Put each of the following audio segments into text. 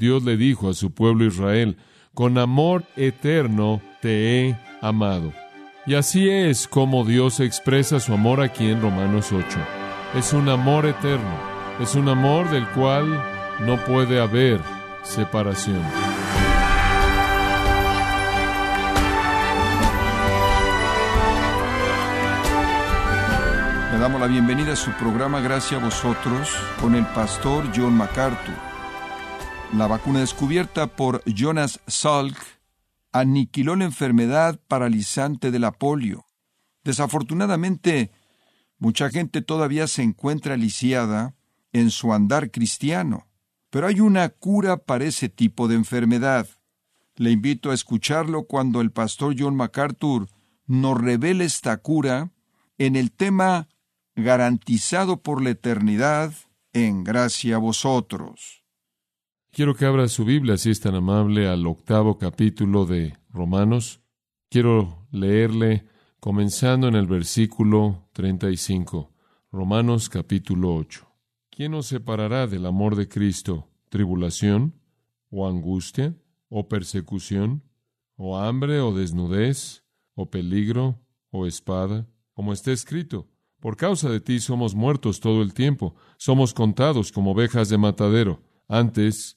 Dios le dijo a su pueblo Israel, con amor eterno te he amado. Y así es como Dios expresa su amor aquí en Romanos 8. Es un amor eterno, es un amor del cual no puede haber separación. Le damos la bienvenida a su programa Gracias a vosotros con el pastor John MacArthur. La vacuna descubierta por Jonas Salk aniquiló la enfermedad paralizante de la polio. Desafortunadamente, mucha gente todavía se encuentra lisiada en su andar cristiano, pero hay una cura para ese tipo de enfermedad. Le invito a escucharlo cuando el pastor John MacArthur nos revela esta cura en el tema garantizado por la eternidad en gracia a vosotros. Quiero que abra su Biblia, si es tan amable, al octavo capítulo de Romanos. Quiero leerle comenzando en el versículo 35. Romanos capítulo 8. ¿Quién nos separará del amor de Cristo? ¿Tribulación? ¿O angustia? ¿O persecución? ¿O hambre? ¿O desnudez? ¿O peligro? ¿O espada? Como está escrito, por causa de ti somos muertos todo el tiempo, somos contados como ovejas de matadero. Antes,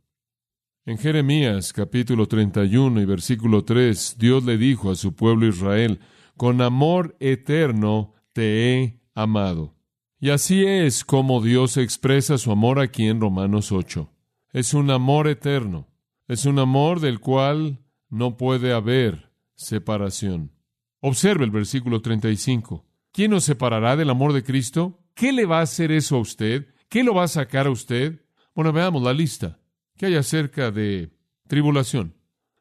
En Jeremías capítulo 31 y versículo 3, Dios le dijo a su pueblo Israel, con amor eterno te he amado. Y así es como Dios expresa su amor aquí en Romanos 8. Es un amor eterno, es un amor del cual no puede haber separación. Observe el versículo 35. ¿Quién nos separará del amor de Cristo? ¿Qué le va a hacer eso a usted? ¿Qué lo va a sacar a usted? Bueno, veamos la lista. ¿Qué hay acerca de tribulación?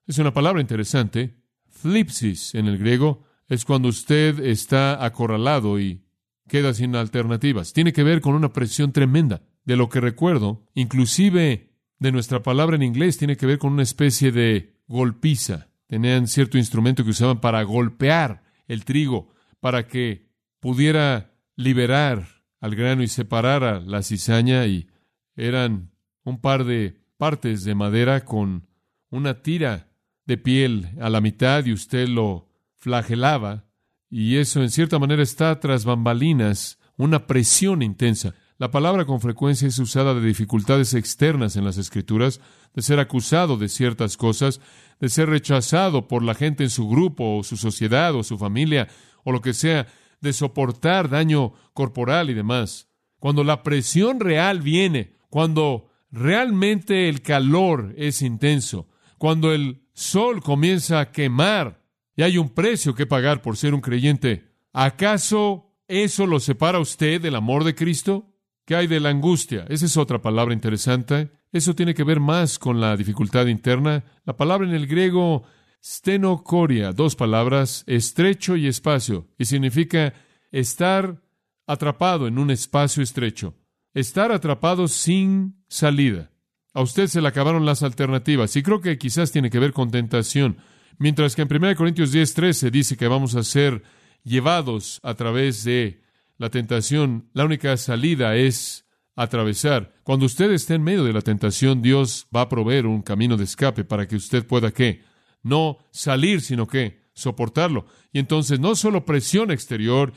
Es una palabra interesante. Flipsis en el griego es cuando usted está acorralado y queda sin alternativas. Tiene que ver con una presión tremenda. De lo que recuerdo, inclusive de nuestra palabra en inglés, tiene que ver con una especie de golpiza. Tenían cierto instrumento que usaban para golpear el trigo, para que pudiera liberar al grano y separara la cizaña y eran un par de partes de madera con una tira de piel a la mitad y usted lo flagelaba y eso en cierta manera está tras bambalinas, una presión intensa. La palabra con frecuencia es usada de dificultades externas en las escrituras, de ser acusado de ciertas cosas, de ser rechazado por la gente en su grupo o su sociedad o su familia o lo que sea, de soportar daño corporal y demás. Cuando la presión real viene, cuando realmente el calor es intenso, cuando el sol comienza a quemar y hay un precio que pagar por ser un creyente, ¿acaso eso lo separa a usted del amor de Cristo? ¿Qué hay de la angustia? Esa es otra palabra interesante. Eso tiene que ver más con la dificultad interna. La palabra en el griego Stenocoria, dos palabras, estrecho y espacio, y significa estar atrapado en un espacio estrecho, estar atrapado sin salida. A usted se le acabaron las alternativas, y creo que quizás tiene que ver con tentación, mientras que en 1 Corintios 10:13 dice que vamos a ser llevados a través de la tentación, la única salida es atravesar. Cuando usted esté en medio de la tentación, Dios va a proveer un camino de escape para que usted pueda qué? no salir, sino que soportarlo. Y entonces no solo presión exterior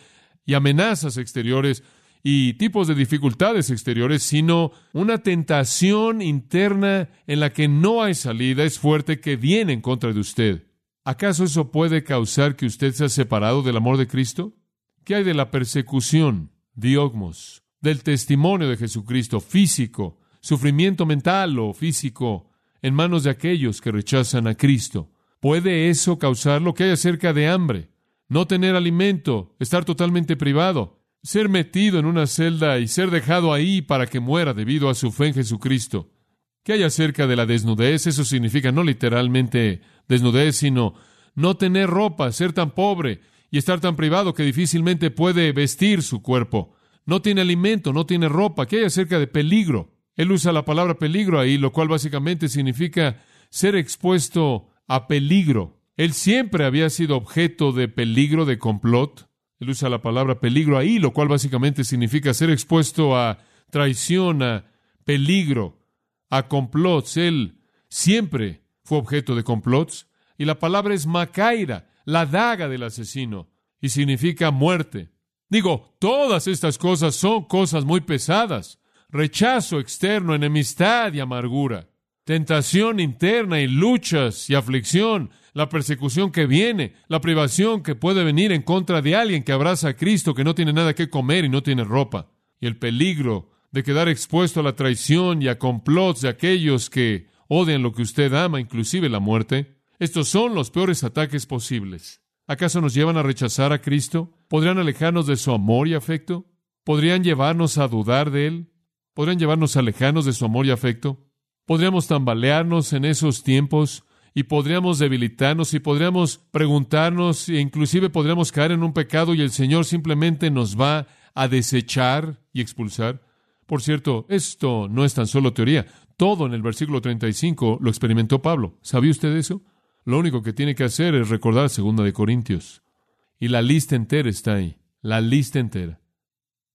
y amenazas exteriores y tipos de dificultades exteriores, sino una tentación interna en la que no hay salida es fuerte que viene en contra de usted. ¿Acaso eso puede causar que usted sea separado del amor de Cristo? ¿Qué hay de la persecución, diogmos, del testimonio de Jesucristo físico, sufrimiento mental o físico en manos de aquellos que rechazan a Cristo? ¿Puede eso causar lo que hay acerca de hambre? No tener alimento, estar totalmente privado, ser metido en una celda y ser dejado ahí para que muera debido a su fe en Jesucristo. ¿Qué hay acerca de la desnudez? Eso significa no literalmente desnudez, sino no tener ropa, ser tan pobre y estar tan privado que difícilmente puede vestir su cuerpo. No tiene alimento, no tiene ropa. ¿Qué hay acerca de peligro? Él usa la palabra peligro ahí, lo cual básicamente significa ser expuesto a peligro. Él siempre había sido objeto de peligro, de complot. Él usa la palabra peligro ahí, lo cual básicamente significa ser expuesto a traición, a peligro, a complots. Él siempre fue objeto de complots. Y la palabra es macaira, la daga del asesino, y significa muerte. Digo, todas estas cosas son cosas muy pesadas. Rechazo externo, enemistad y amargura. Tentación interna y luchas y aflicción, la persecución que viene, la privación que puede venir en contra de alguien que abraza a Cristo, que no tiene nada que comer y no tiene ropa, y el peligro de quedar expuesto a la traición y a complots de aquellos que odian lo que usted ama, inclusive la muerte. Estos son los peores ataques posibles. ¿Acaso nos llevan a rechazar a Cristo? ¿Podrían alejarnos de su amor y afecto? ¿Podrían llevarnos a dudar de Él? ¿Podrían llevarnos a alejarnos de su amor y afecto? ¿Podríamos tambalearnos en esos tiempos y podríamos debilitarnos y podríamos preguntarnos e inclusive podríamos caer en un pecado y el Señor simplemente nos va a desechar y expulsar. Por cierto, esto no es tan solo teoría. Todo en el versículo 35 lo experimentó Pablo. ¿Sabía usted eso? Lo único que tiene que hacer es recordar segunda de Corintios. Y la lista entera está ahí. La lista entera.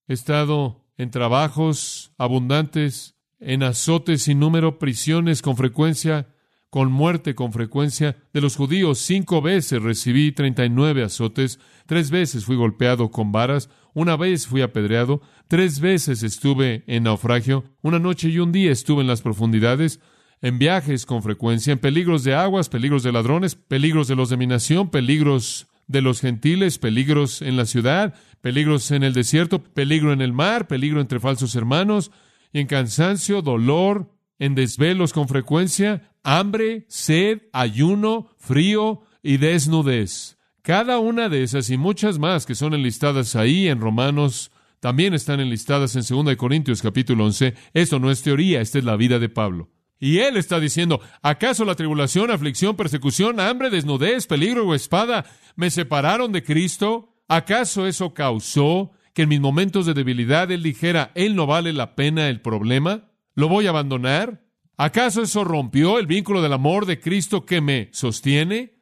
He estado en trabajos abundantes, en azotes sin número, prisiones con frecuencia, con muerte con frecuencia. De los judíos, cinco veces recibí treinta y nueve azotes, tres veces fui golpeado con varas, una vez fui apedreado, tres veces estuve en naufragio, una noche y un día estuve en las profundidades, en viajes con frecuencia, en peligros de aguas, peligros de ladrones, peligros de los de mi nación, peligros de los gentiles, peligros en la ciudad, peligros en el desierto, peligro en el mar, peligro entre falsos hermanos, y en cansancio, dolor, en desvelos con frecuencia, hambre, sed, ayuno, frío y desnudez. Cada una de esas y muchas más que son enlistadas ahí en Romanos también están enlistadas en 2 Corintios capítulo 11. Esto no es teoría, esta es la vida de Pablo. Y él está diciendo, ¿acaso la tribulación, aflicción, persecución, hambre, desnudez, peligro o espada me separaron de Cristo? ¿Acaso eso causó que en mis momentos de debilidad él dijera, él no vale la pena el problema? ¿Lo voy a abandonar? ¿Acaso eso rompió el vínculo del amor de Cristo que me sostiene?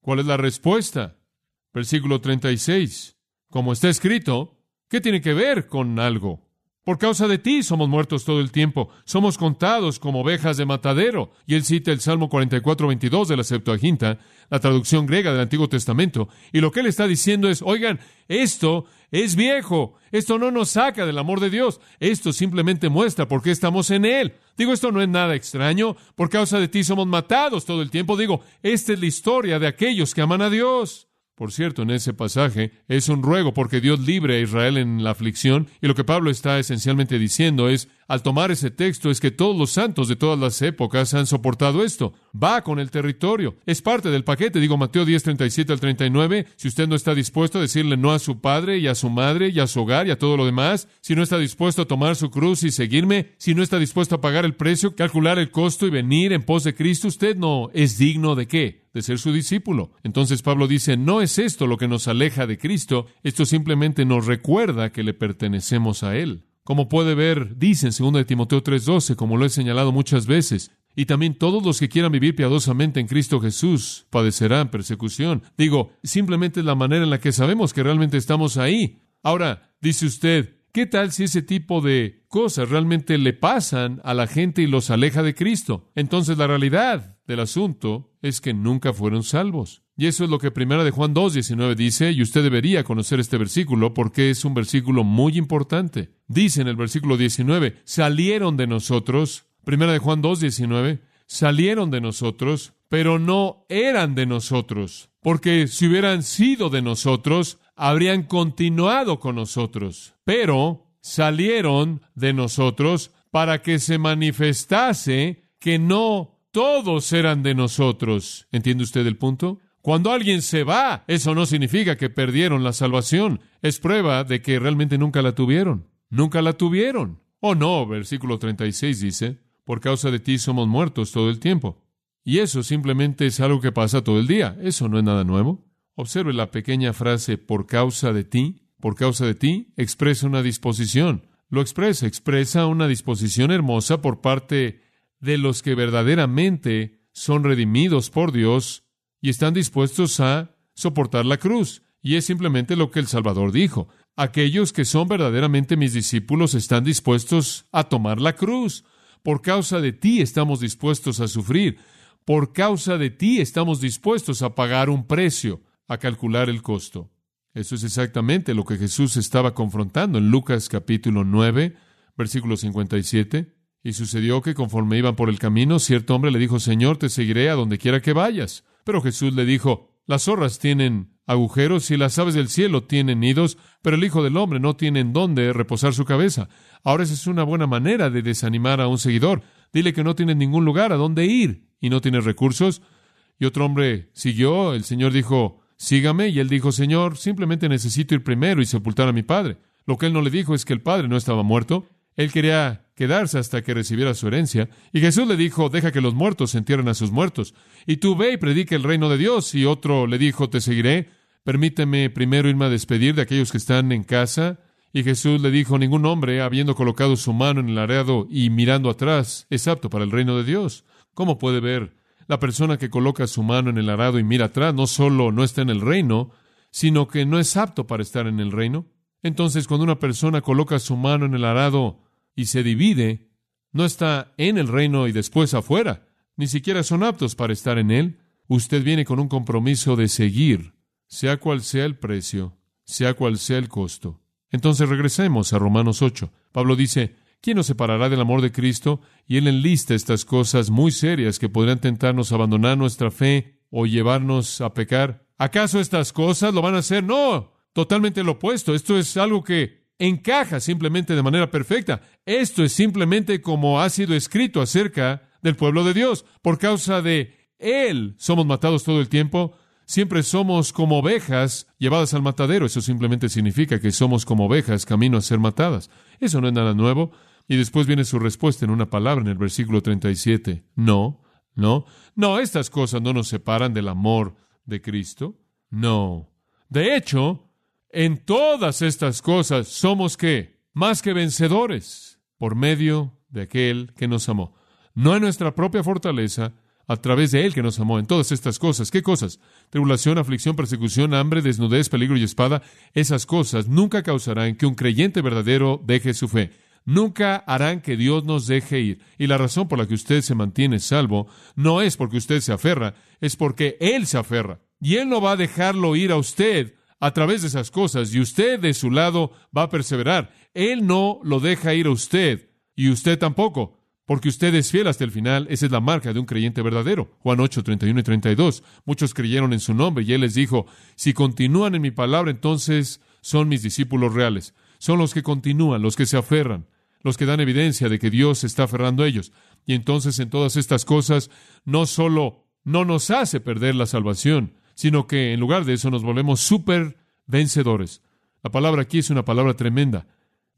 ¿Cuál es la respuesta? Versículo 36. Como está escrito, ¿qué tiene que ver con algo? Por causa de ti somos muertos todo el tiempo, somos contados como ovejas de matadero. Y él cita el Salmo 44, 22 de la Septuaginta, la traducción griega del Antiguo Testamento. Y lo que él está diciendo es, oigan, esto es viejo, esto no nos saca del amor de Dios, esto simplemente muestra por qué estamos en Él. Digo, esto no es nada extraño, por causa de ti somos matados todo el tiempo. Digo, esta es la historia de aquellos que aman a Dios. Por cierto, en ese pasaje es un ruego porque Dios libre a Israel en la aflicción y lo que Pablo está esencialmente diciendo es, al tomar ese texto, es que todos los santos de todas las épocas han soportado esto. Va con el territorio. Es parte del paquete. Digo Mateo 10, 37 al 39. Si usted no está dispuesto a decirle no a su padre y a su madre y a su hogar y a todo lo demás, si no está dispuesto a tomar su cruz y seguirme, si no está dispuesto a pagar el precio, calcular el costo y venir en pos de Cristo, usted no es digno de qué? de ser su discípulo. Entonces Pablo dice, no es esto lo que nos aleja de Cristo, esto simplemente nos recuerda que le pertenecemos a Él. Como puede ver, dice en 2 Timoteo 3:12, como lo he señalado muchas veces, y también todos los que quieran vivir piadosamente en Cristo Jesús padecerán persecución. Digo, simplemente es la manera en la que sabemos que realmente estamos ahí. Ahora, dice usted, ¿qué tal si ese tipo de cosas realmente le pasan a la gente y los aleja de Cristo? Entonces la realidad del asunto es que nunca fueron salvos. Y eso es lo que primera de Juan 2.19 dice, y usted debería conocer este versículo porque es un versículo muy importante. Dice en el versículo 19, salieron de nosotros, primera de Juan 2.19, salieron de nosotros, pero no eran de nosotros, porque si hubieran sido de nosotros, habrían continuado con nosotros, pero salieron de nosotros para que se manifestase que no todos eran de nosotros. ¿Entiende usted el punto? Cuando alguien se va, eso no significa que perdieron la salvación. Es prueba de que realmente nunca la tuvieron. Nunca la tuvieron. Oh no, versículo 36 dice, por causa de ti somos muertos todo el tiempo. Y eso simplemente es algo que pasa todo el día. Eso no es nada nuevo. Observe la pequeña frase por causa de ti. Por causa de ti expresa una disposición. Lo expresa, expresa una disposición hermosa por parte de los que verdaderamente son redimidos por Dios y están dispuestos a soportar la cruz. Y es simplemente lo que el Salvador dijo. Aquellos que son verdaderamente mis discípulos están dispuestos a tomar la cruz. Por causa de ti estamos dispuestos a sufrir. Por causa de ti estamos dispuestos a pagar un precio, a calcular el costo. Eso es exactamente lo que Jesús estaba confrontando en Lucas capítulo 9, versículo 57. Y sucedió que conforme iban por el camino, cierto hombre le dijo, Señor, te seguiré a donde quiera que vayas. Pero Jesús le dijo, las zorras tienen agujeros y las aves del cielo tienen nidos, pero el Hijo del Hombre no tiene en dónde reposar su cabeza. Ahora esa es una buena manera de desanimar a un seguidor. Dile que no tiene ningún lugar a dónde ir y no tiene recursos. Y otro hombre siguió, el Señor dijo, sígame, y él dijo, Señor, simplemente necesito ir primero y sepultar a mi padre. Lo que él no le dijo es que el padre no estaba muerto. Él quería quedarse hasta que recibiera su herencia. Y Jesús le dijo, deja que los muertos entierren a sus muertos. Y tú ve y predica el reino de Dios. Y otro le dijo, te seguiré. Permíteme primero irme a despedir de aquellos que están en casa. Y Jesús le dijo, ningún hombre, habiendo colocado su mano en el areado y mirando atrás, es apto para el reino de Dios. ¿Cómo puede ver? La persona que coloca su mano en el arado y mira atrás no solo no está en el reino, sino que no es apto para estar en el reino. Entonces, cuando una persona coloca su mano en el arado y se divide, no está en el reino y después afuera, ni siquiera son aptos para estar en él. Usted viene con un compromiso de seguir, sea cual sea el precio, sea cual sea el costo. Entonces regresemos a Romanos 8. Pablo dice, ¿quién nos separará del amor de Cristo? Y él enlista estas cosas muy serias que podrían tentarnos a abandonar nuestra fe o llevarnos a pecar. ¿Acaso estas cosas lo van a hacer? No, totalmente lo opuesto. Esto es algo que encaja simplemente de manera perfecta. Esto es simplemente como ha sido escrito acerca del pueblo de Dios. Por causa de Él somos matados todo el tiempo. Siempre somos como ovejas llevadas al matadero. Eso simplemente significa que somos como ovejas camino a ser matadas. Eso no es nada nuevo. Y después viene su respuesta en una palabra en el versículo 37. No, no, no, estas cosas no nos separan del amor de Cristo. No. De hecho, en todas estas cosas somos qué? Más que vencedores por medio de aquel que nos amó. No en nuestra propia fortaleza, a través de Él que nos amó. En todas estas cosas. ¿Qué cosas? Tribulación, aflicción, persecución, hambre, desnudez, peligro y espada. Esas cosas nunca causarán que un creyente verdadero deje su fe. Nunca harán que Dios nos deje ir. Y la razón por la que usted se mantiene salvo no es porque usted se aferra, es porque Él se aferra. Y Él no va a dejarlo ir a usted a través de esas cosas y usted de su lado va a perseverar. Él no lo deja ir a usted y usted tampoco, porque usted es fiel hasta el final. Esa es la marca de un creyente verdadero. Juan 8, 31 y 32. Muchos creyeron en su nombre y él les dijo, si continúan en mi palabra, entonces son mis discípulos reales. Son los que continúan, los que se aferran, los que dan evidencia de que Dios está aferrando a ellos. Y entonces en todas estas cosas no solo no nos hace perder la salvación, sino que en lugar de eso nos volvemos super vencedores. La palabra aquí es una palabra tremenda.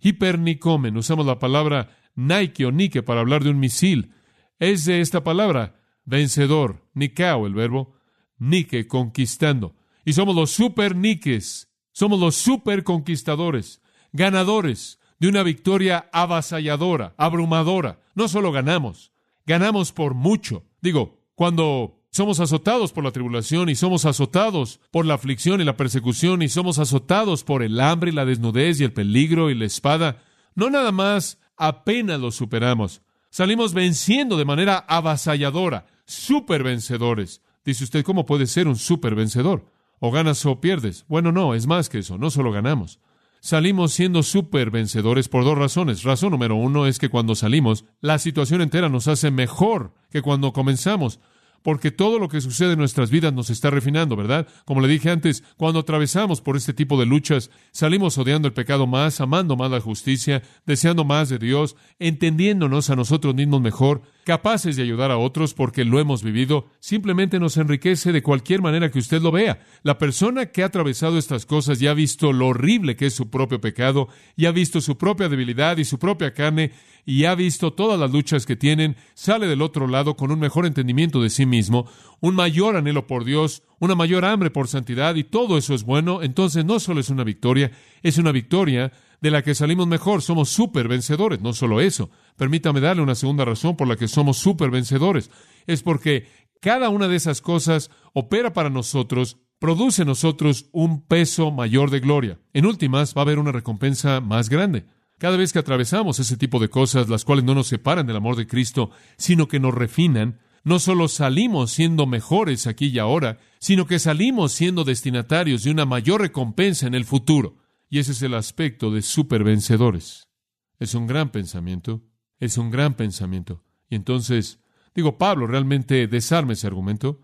Hipernicomen, usamos la palabra Nike o Nike para hablar de un misil. Es de esta palabra, vencedor, Nikao, el verbo, Nike, conquistando. Y somos los super Nikes, somos los super conquistadores, ganadores de una victoria avasalladora, abrumadora. No solo ganamos, ganamos por mucho. Digo, cuando somos azotados por la tribulación y somos azotados por la aflicción y la persecución y somos azotados por el hambre y la desnudez y el peligro y la espada. No nada más apenas lo superamos. Salimos venciendo de manera avasalladora, super vencedores. Dice usted, ¿cómo puede ser un super vencedor? O ganas o pierdes. Bueno, no, es más que eso, no solo ganamos. Salimos siendo super vencedores por dos razones. Razón número uno es que cuando salimos, la situación entera nos hace mejor que cuando comenzamos porque todo lo que sucede en nuestras vidas nos está refinando, ¿verdad? Como le dije antes, cuando atravesamos por este tipo de luchas, salimos odiando el pecado más, amando más la justicia, deseando más de Dios, entendiéndonos a nosotros mismos mejor, capaces de ayudar a otros porque lo hemos vivido, simplemente nos enriquece de cualquier manera que usted lo vea. La persona que ha atravesado estas cosas ya ha visto lo horrible que es su propio pecado, y ha visto su propia debilidad y su propia carne, y ha visto todas las luchas que tienen, sale del otro lado con un mejor entendimiento de sí mismo, un mayor anhelo por Dios, una mayor hambre por santidad, y todo eso es bueno, entonces no solo es una victoria, es una victoria de la que salimos mejor, somos súper vencedores. No solo eso, permítame darle una segunda razón por la que somos súper vencedores. Es porque cada una de esas cosas opera para nosotros, produce en nosotros un peso mayor de gloria. En últimas, va a haber una recompensa más grande. Cada vez que atravesamos ese tipo de cosas, las cuales no nos separan del amor de Cristo, sino que nos refinan, no solo salimos siendo mejores aquí y ahora, sino que salimos siendo destinatarios de una mayor recompensa en el futuro. Y ese es el aspecto de supervencedores. Es un gran pensamiento, es un gran pensamiento. Y entonces, digo, Pablo realmente desarme ese argumento.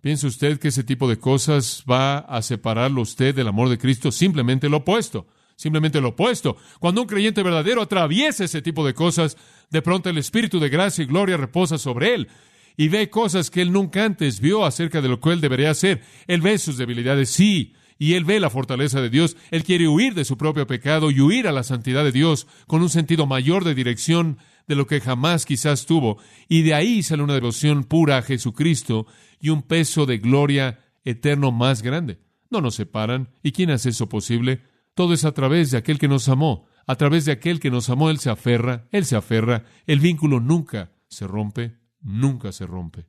¿Piensa usted que ese tipo de cosas va a separarlo usted del amor de Cristo? Simplemente lo opuesto. Simplemente lo opuesto. Cuando un creyente verdadero atraviesa ese tipo de cosas, de pronto el Espíritu de gracia y gloria reposa sobre él y ve cosas que él nunca antes vio acerca de lo que él debería hacer. Él ve sus debilidades, sí, y él ve la fortaleza de Dios. Él quiere huir de su propio pecado y huir a la santidad de Dios con un sentido mayor de dirección de lo que jamás quizás tuvo. Y de ahí sale una devoción pura a Jesucristo y un peso de gloria eterno más grande. No nos separan. ¿Y quién hace eso posible? Todo es a través de aquel que nos amó. A través de aquel que nos amó, Él se aferra, Él se aferra. El vínculo nunca se rompe, nunca se rompe.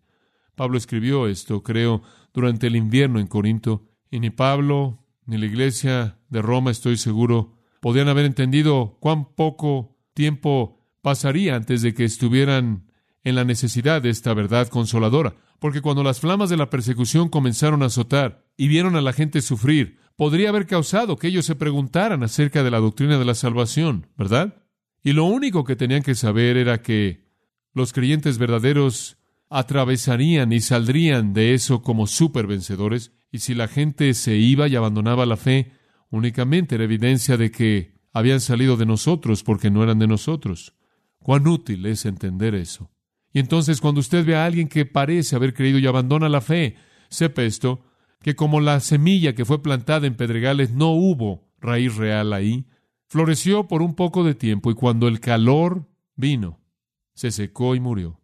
Pablo escribió esto, creo, durante el invierno en Corinto, y ni Pablo ni la iglesia de Roma, estoy seguro, podían haber entendido cuán poco tiempo pasaría antes de que estuvieran en la necesidad de esta verdad consoladora. Porque cuando las flamas de la persecución comenzaron a azotar y vieron a la gente sufrir, podría haber causado que ellos se preguntaran acerca de la doctrina de la salvación, ¿verdad? Y lo único que tenían que saber era que los creyentes verdaderos atravesarían y saldrían de eso como supervencedores y si la gente se iba y abandonaba la fe, únicamente era evidencia de que habían salido de nosotros porque no eran de nosotros. Cuán útil es entender eso. Y entonces cuando usted ve a alguien que parece haber creído y abandona la fe, sepa esto, que como la semilla que fue plantada en pedregales no hubo raíz real ahí, floreció por un poco de tiempo y cuando el calor vino, se secó y murió.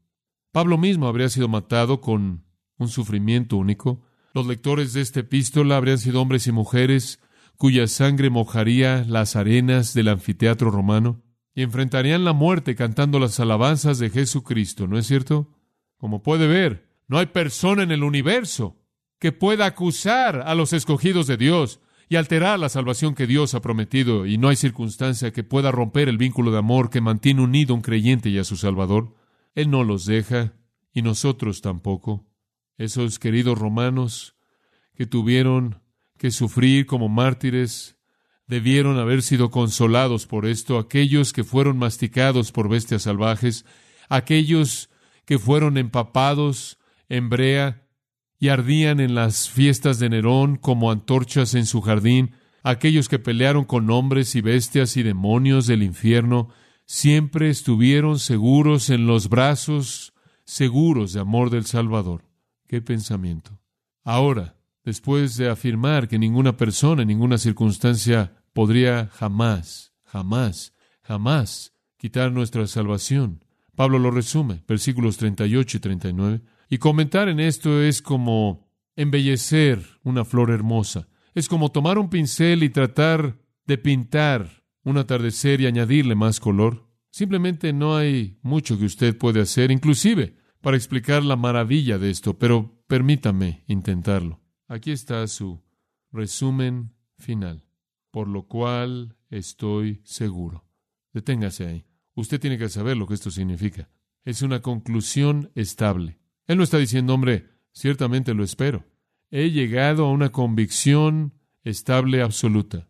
Pablo mismo habría sido matado con un sufrimiento único, los lectores de esta epístola habrían sido hombres y mujeres cuya sangre mojaría las arenas del anfiteatro romano y enfrentarían la muerte cantando las alabanzas de Jesucristo, ¿no es cierto? Como puede ver, no hay persona en el universo que pueda acusar a los escogidos de Dios y alterar la salvación que Dios ha prometido, y no hay circunstancia que pueda romper el vínculo de amor que mantiene unido a un creyente y a su Salvador. Él no los deja, y nosotros tampoco esos queridos romanos que tuvieron que sufrir como mártires, debieron haber sido consolados por esto, aquellos que fueron masticados por bestias salvajes, aquellos que fueron empapados en brea y ardían en las fiestas de Nerón como antorchas en su jardín, aquellos que pelearon con hombres y bestias y demonios del infierno, siempre estuvieron seguros en los brazos seguros de amor del Salvador. Qué pensamiento. Ahora, después de afirmar que ninguna persona en ninguna circunstancia podría jamás, jamás, jamás quitar nuestra salvación, Pablo lo resume, versículos 38 y 39, y comentar en esto es como embellecer una flor hermosa, es como tomar un pincel y tratar de pintar un atardecer y añadirle más color. Simplemente no hay mucho que usted puede hacer, inclusive para explicar la maravilla de esto, pero permítame intentarlo. Aquí está su resumen final, por lo cual estoy seguro. Deténgase ahí. Usted tiene que saber lo que esto significa. Es una conclusión estable. Él no está diciendo, hombre, ciertamente lo espero. He llegado a una convicción estable absoluta.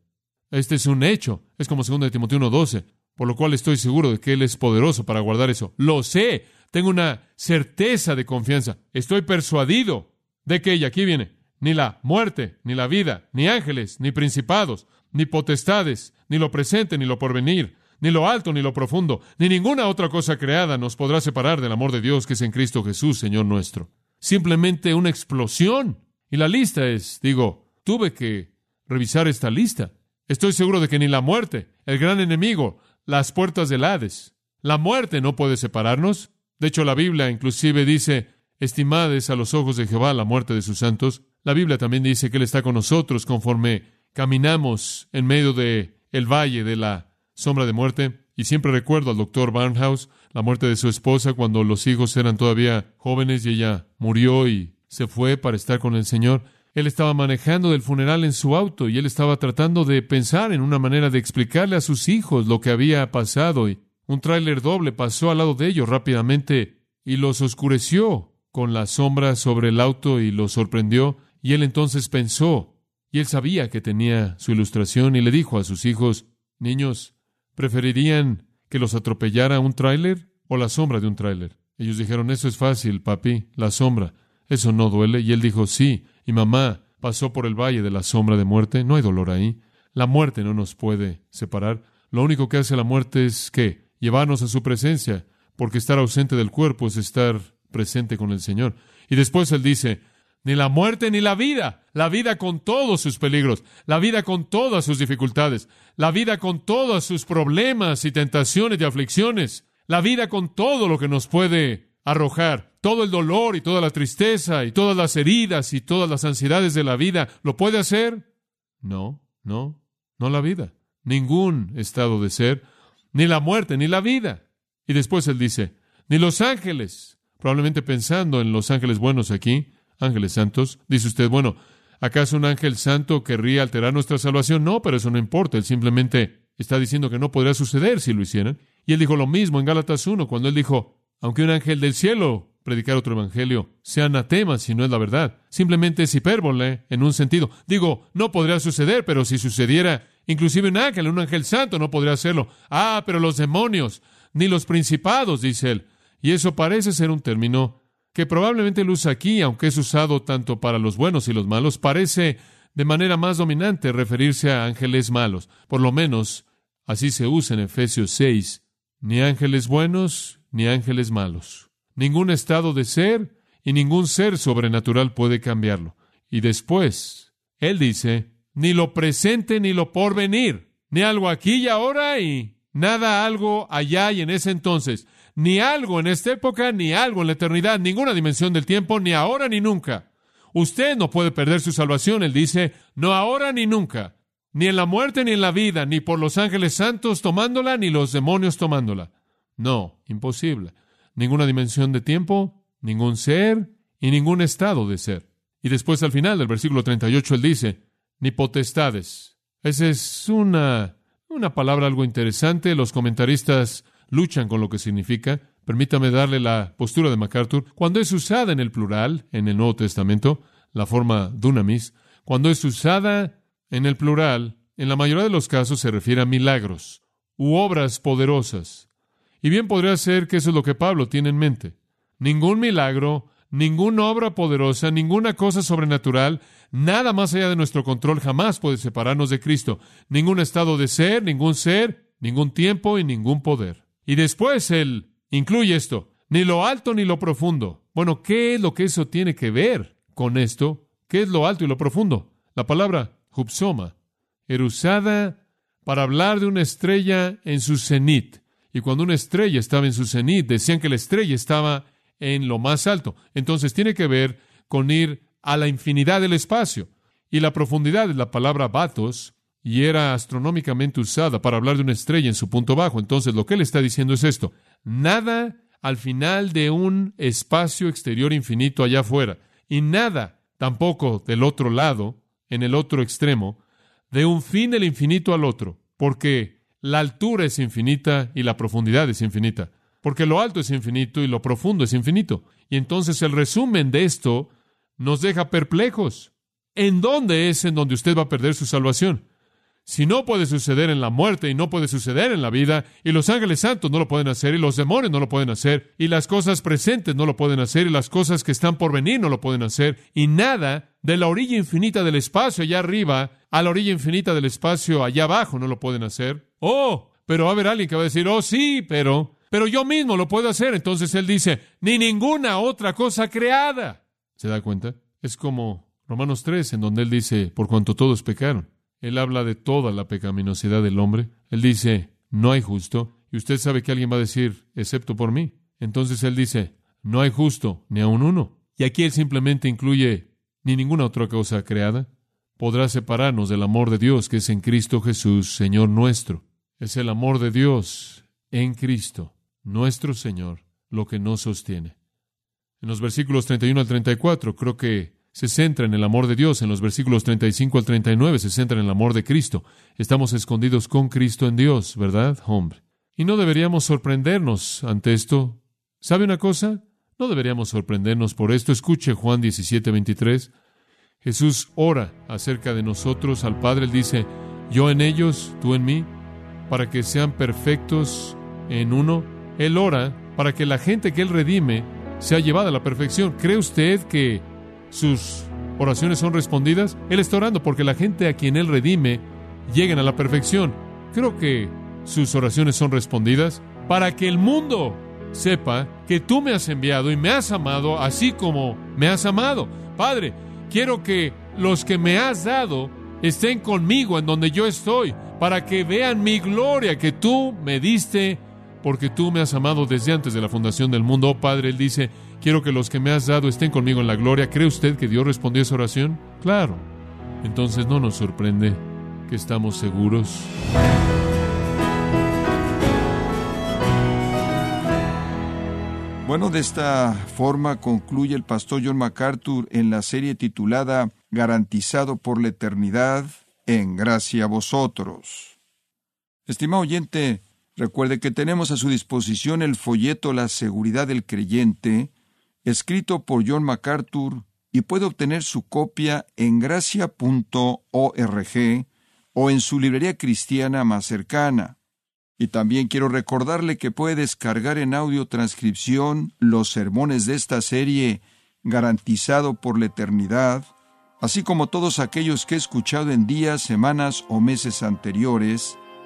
Este es un hecho. Es como 2 Timoteo 1.12, por lo cual estoy seguro de que Él es poderoso para guardar eso. Lo sé, tengo una certeza de confianza. Estoy persuadido de que ella, aquí viene, ni la muerte, ni la vida, ni ángeles, ni principados, ni potestades, ni lo presente, ni lo porvenir, ni lo alto, ni lo profundo, ni ninguna otra cosa creada nos podrá separar del amor de Dios que es en Cristo Jesús, Señor nuestro. Simplemente una explosión. Y la lista es, digo, tuve que revisar esta lista. Estoy seguro de que ni la muerte, el gran enemigo, las puertas del Hades, la muerte no puede separarnos. De hecho, la Biblia inclusive dice, estimades a los ojos de Jehová la muerte de sus santos. La Biblia también dice que Él está con nosotros conforme caminamos en medio de el valle de la sombra de muerte. Y siempre recuerdo al doctor Barnhouse, la muerte de su esposa cuando los hijos eran todavía jóvenes y ella murió y se fue para estar con el Señor. Él estaba manejando del funeral en su auto y él estaba tratando de pensar en una manera de explicarle a sus hijos lo que había pasado. Y un tráiler doble pasó al lado de ellos rápidamente y los oscureció con la sombra sobre el auto y los sorprendió. Y él entonces pensó, y él sabía que tenía su ilustración y le dijo a sus hijos, niños, ¿preferirían que los atropellara un tráiler o la sombra de un tráiler? Ellos dijeron, eso es fácil, papi, la sombra. Eso no duele. Y él dijo, sí, y mamá pasó por el valle de la sombra de muerte. No hay dolor ahí. La muerte no nos puede separar. Lo único que hace la muerte es que llevarnos a su presencia, porque estar ausente del cuerpo es estar presente con el Señor. Y después él dice, ni la muerte ni la vida, la vida con todos sus peligros, la vida con todas sus dificultades, la vida con todos sus problemas y tentaciones y aflicciones, la vida con todo lo que nos puede arrojar todo el dolor y toda la tristeza y todas las heridas y todas las ansiedades de la vida, ¿lo puede hacer? No, no, no la vida. Ningún estado de ser, ni la muerte, ni la vida. Y después él dice, ni los ángeles, probablemente pensando en los ángeles buenos aquí, ángeles santos, dice usted, bueno, ¿acaso un ángel santo querría alterar nuestra salvación? No, pero eso no importa, él simplemente está diciendo que no podría suceder si lo hicieran. Y él dijo lo mismo en Gálatas 1, cuando él dijo, aunque un ángel del cielo predicar otro evangelio sea anatema si no es la verdad. Simplemente es hipérbole en un sentido. Digo, no podría suceder, pero si sucediera, inclusive un ángel, un ángel santo no podría hacerlo. Ah, pero los demonios, ni los principados, dice él. Y eso parece ser un término que probablemente él usa aquí, aunque es usado tanto para los buenos y los malos, parece de manera más dominante referirse a ángeles malos. Por lo menos así se usa en Efesios 6. Ni ángeles buenos ni ángeles malos. Ningún estado de ser y ningún ser sobrenatural puede cambiarlo. Y después, Él dice, ni lo presente ni lo porvenir, ni algo aquí y ahora y nada algo allá y en ese entonces, ni algo en esta época, ni algo en la eternidad, ninguna dimensión del tiempo, ni ahora ni nunca. Usted no puede perder su salvación, Él dice, no ahora ni nunca, ni en la muerte ni en la vida, ni por los ángeles santos tomándola, ni los demonios tomándola. No, imposible. Ninguna dimensión de tiempo, ningún ser y ningún estado de ser. Y después al final del versículo 38 él dice, ni potestades. Esa es una, una palabra algo interesante. Los comentaristas luchan con lo que significa. Permítame darle la postura de MacArthur. Cuando es usada en el plural, en el Nuevo Testamento, la forma dunamis, cuando es usada en el plural, en la mayoría de los casos se refiere a milagros u obras poderosas. Y bien podría ser que eso es lo que Pablo tiene en mente. Ningún milagro, ninguna obra poderosa, ninguna cosa sobrenatural, nada más allá de nuestro control jamás puede separarnos de Cristo. Ningún estado de ser, ningún ser, ningún tiempo y ningún poder. Y después él incluye esto, ni lo alto ni lo profundo. Bueno, ¿qué es lo que eso tiene que ver con esto? ¿Qué es lo alto y lo profundo? La palabra hupsoma era usada para hablar de una estrella en su cenit. Y cuando una estrella estaba en su cenit, decían que la estrella estaba en lo más alto. Entonces tiene que ver con ir a la infinidad del espacio. Y la profundidad de la palabra batos y era astronómicamente usada para hablar de una estrella en su punto bajo. Entonces lo que él está diciendo es esto. Nada al final de un espacio exterior infinito allá afuera. Y nada tampoco del otro lado, en el otro extremo, de un fin del infinito al otro. Porque la altura es infinita y la profundidad es infinita, porque lo alto es infinito y lo profundo es infinito. Y entonces el resumen de esto nos deja perplejos. ¿En dónde es en donde usted va a perder su salvación? Si no puede suceder en la muerte y no puede suceder en la vida, y los ángeles santos no lo pueden hacer, y los demonios no lo pueden hacer, y las cosas presentes no lo pueden hacer, y las cosas que están por venir no lo pueden hacer, y nada de la orilla infinita del espacio allá arriba a la orilla infinita del espacio allá abajo no lo pueden hacer. Oh, Pero va a haber alguien que va a decir, oh sí, pero, pero yo mismo lo puedo hacer. Entonces él dice, ni ninguna otra cosa creada. ¿Se da cuenta? Es como Romanos 3, en donde él dice, por cuanto todos pecaron. Él habla de toda la pecaminosidad del hombre. Él dice, no hay justo. Y usted sabe que alguien va a decir, excepto por mí. Entonces él dice, no hay justo, ni aun uno. Y aquí él simplemente incluye, ni ninguna otra cosa creada podrá separarnos del amor de Dios que es en Cristo Jesús, Señor nuestro. Es el amor de Dios en Cristo, nuestro Señor, lo que nos sostiene. En los versículos 31 al 34 creo que se centra en el amor de Dios. En los versículos 35 al 39 se centra en el amor de Cristo. Estamos escondidos con Cristo en Dios, ¿verdad, hombre? Y no deberíamos sorprendernos ante esto. ¿Sabe una cosa? No deberíamos sorprendernos por esto. Escuche Juan 17, 23. Jesús ora acerca de nosotros al Padre. Él dice, yo en ellos, tú en mí, para que sean perfectos en uno. Él ora para que la gente que Él redime sea llevada a la perfección. ¿Cree usted que sus oraciones son respondidas? Él está orando porque la gente a quien Él redime lleguen a la perfección. Creo que sus oraciones son respondidas para que el mundo sepa que tú me has enviado y me has amado así como me has amado. Padre, Quiero que los que me has dado estén conmigo en donde yo estoy, para que vean mi gloria que tú me diste, porque tú me has amado desde antes de la fundación del mundo. Oh Padre, Él dice, quiero que los que me has dado estén conmigo en la gloria. ¿Cree usted que Dios respondió esa oración? Claro. Entonces no nos sorprende que estamos seguros. Bueno, de esta forma concluye el pastor John MacArthur en la serie titulada Garantizado por la eternidad, en gracia a vosotros. Estimado oyente, recuerde que tenemos a su disposición el folleto La seguridad del creyente, escrito por John MacArthur, y puede obtener su copia en gracia.org o en su librería cristiana más cercana. Y también quiero recordarle que puede descargar en audio transcripción los sermones de esta serie garantizado por la eternidad, así como todos aquellos que he escuchado en días, semanas o meses anteriores